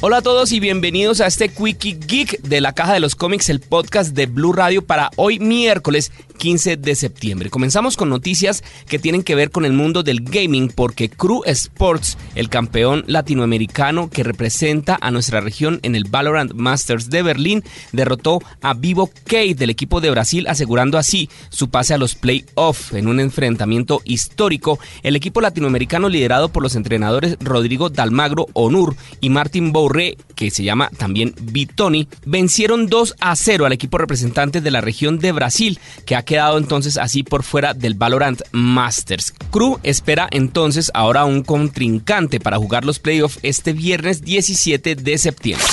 Hola a todos y bienvenidos a este Quickie Geek de la Caja de los Cómics, el podcast de Blue Radio para hoy miércoles 15 de septiembre. Comenzamos con noticias que tienen que ver con el mundo del gaming porque Crew Sports, el campeón latinoamericano que representa a nuestra región en el Valorant Masters de Berlín, derrotó a Vivo K del equipo de Brasil asegurando así su pase a los playoffs en un enfrentamiento histórico. El equipo latinoamericano liderado por los entrenadores Rodrigo Dalmagro Onur y Martin Bourré, que se llama también Vitoni, vencieron 2 a 0 al equipo representante de la región de Brasil, que ha quedado entonces así por fuera del Valorant Masters. Crew espera entonces ahora un contrincante para jugar los playoffs este viernes 17 de septiembre.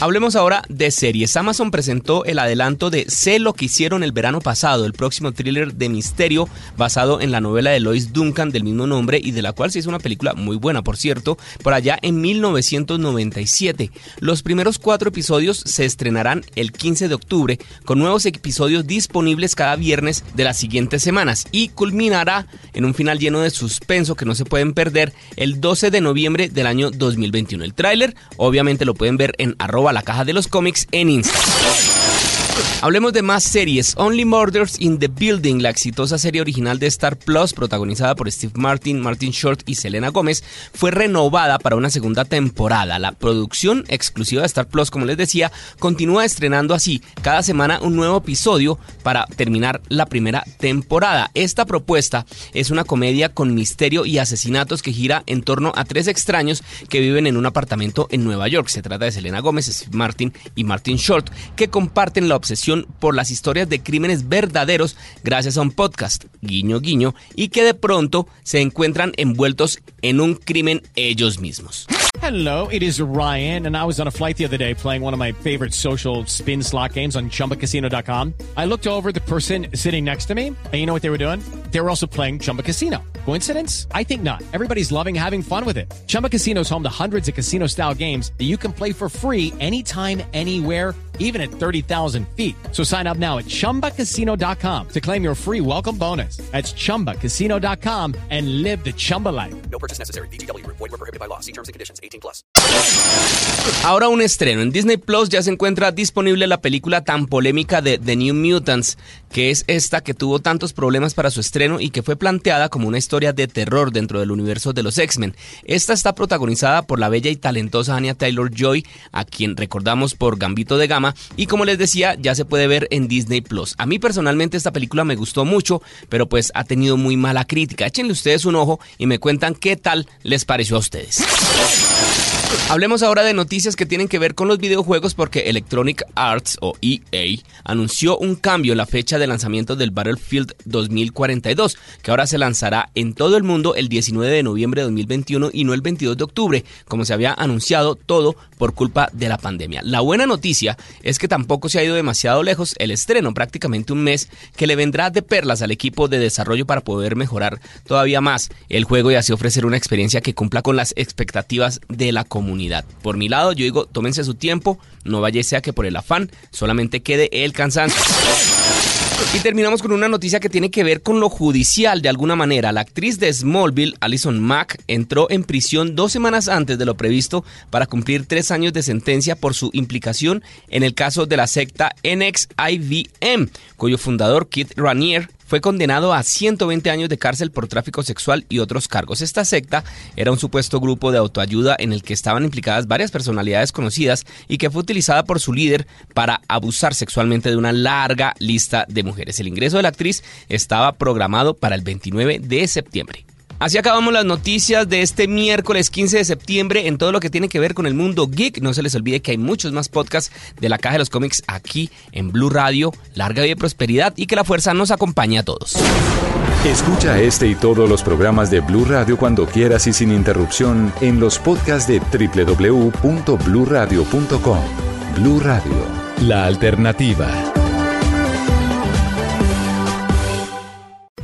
Hablemos ahora de series. Amazon presentó el adelanto de Sé lo que hicieron el verano pasado, el próximo thriller de misterio basado en la novela de Lois Duncan del mismo nombre y de la cual se hizo una película muy buena, por cierto, por allá en 1997. Los primeros cuatro episodios se estrenarán el 15 de octubre con nuevos episodios disponibles cada viernes de las siguientes semanas y culminará en un final lleno de suspenso que no se pueden perder el 12 de noviembre del año 2021. El tráiler obviamente lo pueden ver en arroba la caja de los cómics en Instagram. Hablemos de más series. Only Murders in the Building, la exitosa serie original de Star Plus, protagonizada por Steve Martin, Martin Short y Selena Gómez, fue renovada para una segunda temporada. La producción exclusiva de Star Plus, como les decía, continúa estrenando así cada semana un nuevo episodio para terminar la primera temporada. Esta propuesta es una comedia con misterio y asesinatos que gira en torno a tres extraños que viven en un apartamento en Nueva York. Se trata de Selena Gómez, Steve Martin y Martin Short, que comparten la obsesión por las historias de crímenes verdaderos gracias a un podcast, guiño guiño, y que de pronto se encuentran envueltos en un crimen ellos mismos. Hello, it is Ryan, and I was on a flight the other day playing one of my favorite social spin slot games on chumbacasino.com. I looked over the person sitting next to me, and you know what they were doing? They were also playing Chumba Casino. Coincidence? I think not. Everybody's loving having fun with it. Chumba Casino is home to hundreds of casino style games that you can play for free anytime, anywhere even at 30,000 feet. So sign up now at ChumbaCasino.com to claim your free welcome bonus. That's ChumbaCasino.com and live the Chumba life. No purchase necessary. BGW. Void were prohibited by law. See terms and conditions. 18 plus. Ahora un estreno. En Disney Plus ya se encuentra disponible la película tan polémica de The New Mutants, que es esta que tuvo tantos problemas para su estreno y que fue planteada como una historia de terror dentro del universo de los X-Men. Esta está protagonizada por la bella y talentosa Anya Taylor-Joy, a quien recordamos por Gambito de Gama, y como les decía, ya se puede ver en Disney Plus. A mí personalmente esta película me gustó mucho, pero pues ha tenido muy mala crítica. Échenle ustedes un ojo y me cuentan qué tal les pareció a ustedes. Hablemos ahora de noticias que tienen que ver con los videojuegos porque Electronic Arts o EA anunció un cambio en la fecha de lanzamiento del Battlefield 2042, que ahora se lanzará en todo el mundo el 19 de noviembre de 2021 y no el 22 de octubre, como se había anunciado todo por culpa de la pandemia. La buena noticia es que tampoco se ha ido demasiado lejos el estreno, prácticamente un mes, que le vendrá de perlas al equipo de desarrollo para poder mejorar todavía más el juego y así ofrecer una experiencia que cumpla con las expectativas de la comunidad. Por mi lado, yo digo, tómense su tiempo, no vaya sea que por el afán solamente quede el cansancio. Y terminamos con una noticia que tiene que ver con lo judicial de alguna manera. La actriz de Smallville, Alison Mack, entró en prisión dos semanas antes de lo previsto para cumplir tres años de sentencia por su implicación en el caso de la secta NXIVM, cuyo fundador, Kit Ranier, fue condenado a 120 años de cárcel por tráfico sexual y otros cargos. Esta secta era un supuesto grupo de autoayuda en el que estaban implicadas varias personalidades conocidas y que fue utilizada por su líder para abusar sexualmente de una larga lista de mujeres. El ingreso de la actriz estaba programado para el 29 de septiembre. Así acabamos las noticias de este miércoles 15 de septiembre en todo lo que tiene que ver con el mundo geek. No se les olvide que hay muchos más podcasts de la Caja de los Cómics aquí en Blue Radio. Larga vida y prosperidad y que la fuerza nos acompañe a todos. Escucha este y todos los programas de Blue Radio cuando quieras y sin interrupción en los podcasts de www.bluradio.com. Blue Radio, la alternativa.